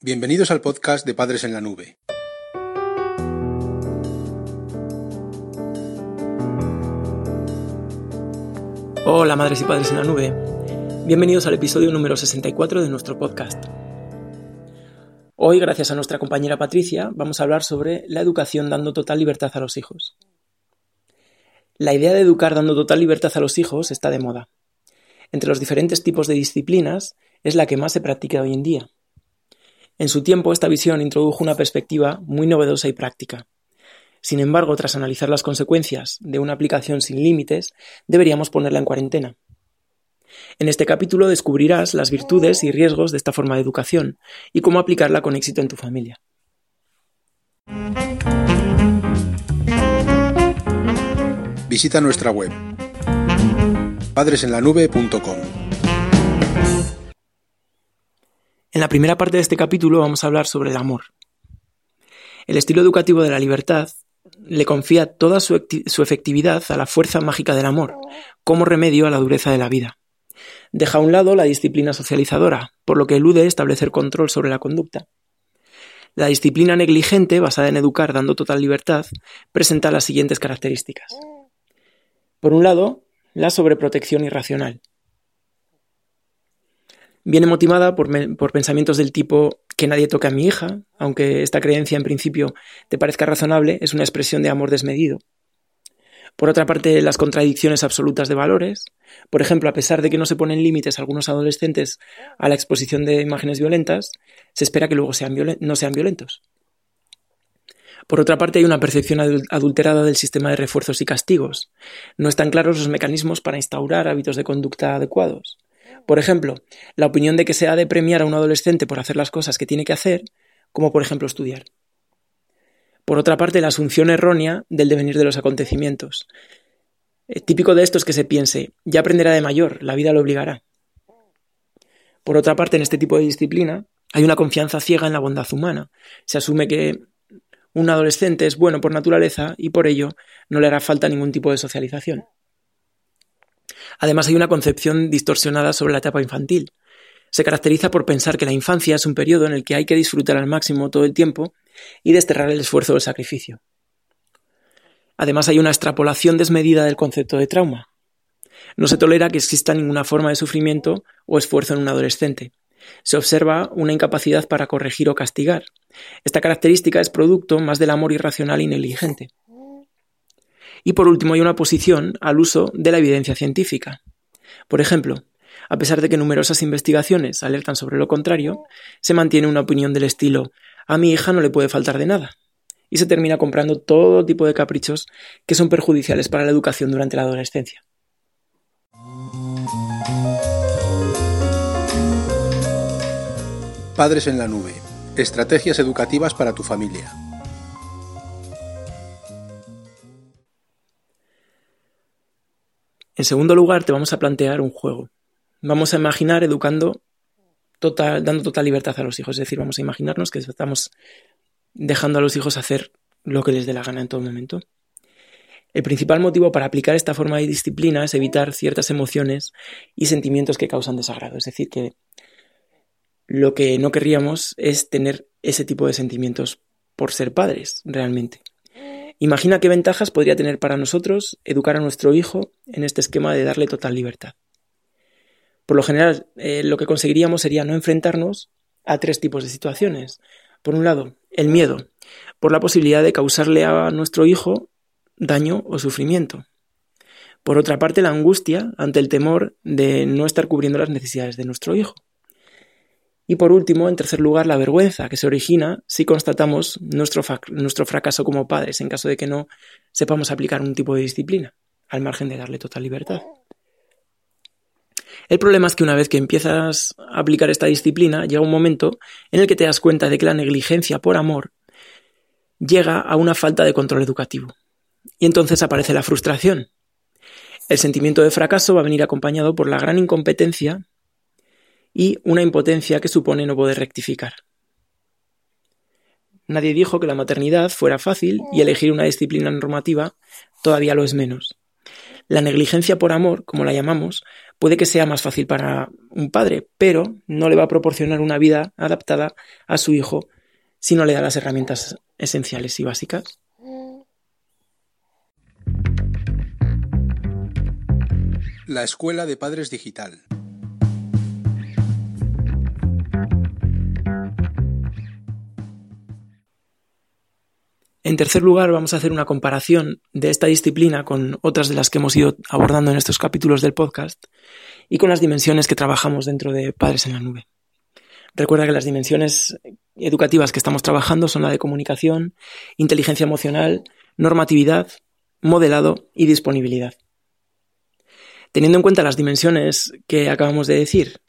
Bienvenidos al podcast de Padres en la Nube. Hola madres y padres en la nube. Bienvenidos al episodio número 64 de nuestro podcast. Hoy, gracias a nuestra compañera Patricia, vamos a hablar sobre la educación dando total libertad a los hijos. La idea de educar dando total libertad a los hijos está de moda. Entre los diferentes tipos de disciplinas es la que más se practica hoy en día. En su tiempo, esta visión introdujo una perspectiva muy novedosa y práctica. Sin embargo, tras analizar las consecuencias de una aplicación sin límites, deberíamos ponerla en cuarentena. En este capítulo descubrirás las virtudes y riesgos de esta forma de educación y cómo aplicarla con éxito en tu familia. Visita nuestra web padresenlanube.com. En la primera parte de este capítulo vamos a hablar sobre el amor. El estilo educativo de la libertad le confía toda su, efectividad a la fuerza mágica del amor, como remedio a la dureza de la vida. Deja a un lado la disciplina socializadora, por lo que elude establecer control sobre la conducta. La disciplina negligente, basada en educar dando total libertad, presenta las siguientes características. Por un lado, la sobreprotección irracional viene motivada por, pensamientos del tipo que nadie toque a mi hija, aunque esta creencia en principio te parezca razonable, es una expresión de amor desmedido. Por otra parte, las contradicciones absolutas de valores. Por ejemplo, a pesar de que no se ponen límites a algunos adolescentes a la exposición de imágenes violentas, se espera que luego no sean violentos. Por otra parte, hay una percepción adulterada del sistema de refuerzos y castigos. No están claros los mecanismos para instaurar hábitos de conducta adecuados. Por ejemplo, la opinión de que se ha de premiar a un adolescente por hacer las cosas que tiene que hacer, como por ejemplo estudiar. Por otra parte, la asunción errónea del devenir de los acontecimientos. Eh, típico de esto es que se piense, ya aprenderá de mayor, la vida lo obligará. Por otra parte, en este tipo de disciplina hay una confianza ciega en la bondad humana. Se asume que un adolescente es bueno por naturaleza y por ello no le hará falta ningún tipo de socialización. Además hay una concepción distorsionada sobre la etapa infantil. Se caracteriza por pensar que la infancia es un periodo en el que hay que disfrutar al máximo todo el tiempo y desterrar el esfuerzo o el sacrificio. Además hay una extrapolación desmedida del concepto de trauma. No se tolera que exista ninguna forma de sufrimiento o esfuerzo en un adolescente. Se observa una incapacidad para corregir o castigar. Esta característica es producto más del amor irracional y negligente. Y por último hay una posición al uso de la evidencia científica. Por ejemplo, a pesar de que numerosas investigaciones alertan sobre lo contrario, se mantiene una opinión del estilo a mi hija no le puede faltar de nada. Y se termina comprando todo tipo de caprichos que son perjudiciales para la educación durante la adolescencia. Padres en la nube. Estrategias educativas para tu familia. En segundo lugar, te vamos a plantear un juego. Vamos a imaginar educando total, dando total libertad a los hijos. Es decir, vamos a imaginarnos que estamos dejando a los hijos hacer lo que les dé la gana en todo momento. El principal motivo para aplicar esta forma de disciplina es evitar ciertas emociones y sentimientos que causan desagrado. Es decir, que lo que no querríamos es tener ese tipo de sentimientos por ser padres, realmente. Imagina qué ventajas podría tener para nosotros educar a nuestro hijo en este esquema de darle total libertad. Por lo general, eh, lo que conseguiríamos sería no enfrentarnos a tres tipos de situaciones. Por un lado, el miedo, por la posibilidad de causarle a nuestro hijo daño o sufrimiento. Por otra parte, la angustia ante el temor de no estar cubriendo las necesidades de nuestro hijo. Y por último, en tercer lugar, la vergüenza que se origina si constatamos nuestro, nuestro fracaso como padres en caso de que no sepamos aplicar un tipo de disciplina, al margen de darle total libertad. El problema es que una vez que empiezas a aplicar esta disciplina, llega un momento en el que te das cuenta de que la negligencia por amor llega a una falta de control educativo. Y entonces aparece la frustración. El sentimiento de fracaso va a venir acompañado por la gran incompetencia y una impotencia que supone no poder rectificar. Nadie dijo que la maternidad fuera fácil y elegir una disciplina normativa todavía lo es menos. La negligencia por amor, como la llamamos, puede que sea más fácil para un padre, pero no le va a proporcionar una vida adaptada a su hijo si no le da las herramientas esenciales y básicas. La Escuela de Padres Digital. En tercer lugar, vamos a hacer una comparación de esta disciplina con otras de las que hemos ido abordando en estos capítulos del podcast y con las dimensiones que trabajamos dentro de Padres en la Nube. Recuerda que las dimensiones educativas que estamos trabajando son la de comunicación, inteligencia emocional, normatividad, modelado y disponibilidad. Teniendo en cuenta las dimensiones que acabamos de decir,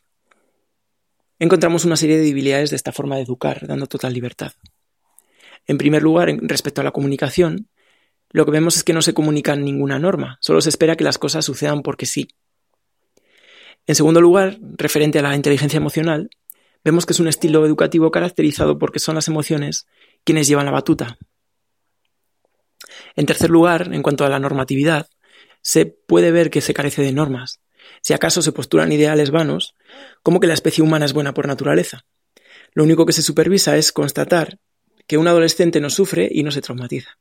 encontramos una serie de debilidades de esta forma de educar, dando total libertad. En primer lugar, respecto a la comunicación, lo que vemos es que no se comunica ninguna norma, solo se espera que las cosas sucedan porque sí. En segundo lugar, referente a la inteligencia emocional, vemos que es un estilo educativo caracterizado porque son las emociones quienes llevan la batuta. En tercer lugar, en cuanto a la normatividad, se puede ver que se carece de normas. Si acaso se postulan ideales vanos, como que la especie humana es buena por naturaleza. Lo único que se supervisa es constatar que un adolescente no sufre y no se traumatiza.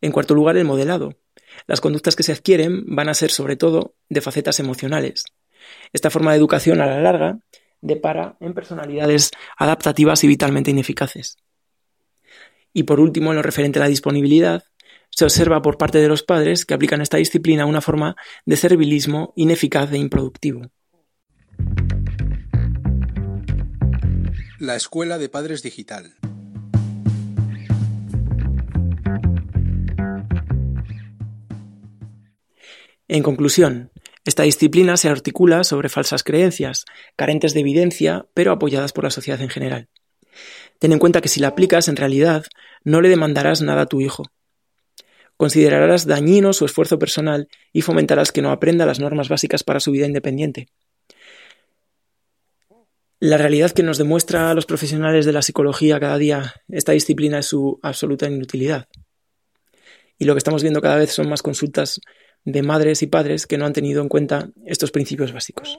En cuarto lugar, el modelado. Las conductas que se adquieren van a ser sobre todo de facetas emocionales. Esta forma de educación a la larga depara en personalidades adaptativas y vitalmente ineficaces. Y por último, en lo referente a la disponibilidad, se observa por parte de los padres que aplican esta disciplina una forma de servilismo ineficaz e improductivo. La Escuela de Padres Digital. En conclusión, esta disciplina se articula sobre falsas creencias, carentes de evidencia, pero apoyadas por la sociedad en general. Ten en cuenta que si la aplicas, en realidad, no le demandarás nada a tu hijo. Considerarás dañino su esfuerzo personal y fomentarás que no aprenda las normas básicas para su vida independiente. La realidad que nos demuestra a los profesionales de la psicología cada día esta disciplina es su absoluta inutilidad. Y lo que estamos viendo cada vez son más consultas de madres y padres que no han tenido en cuenta estos principios básicos.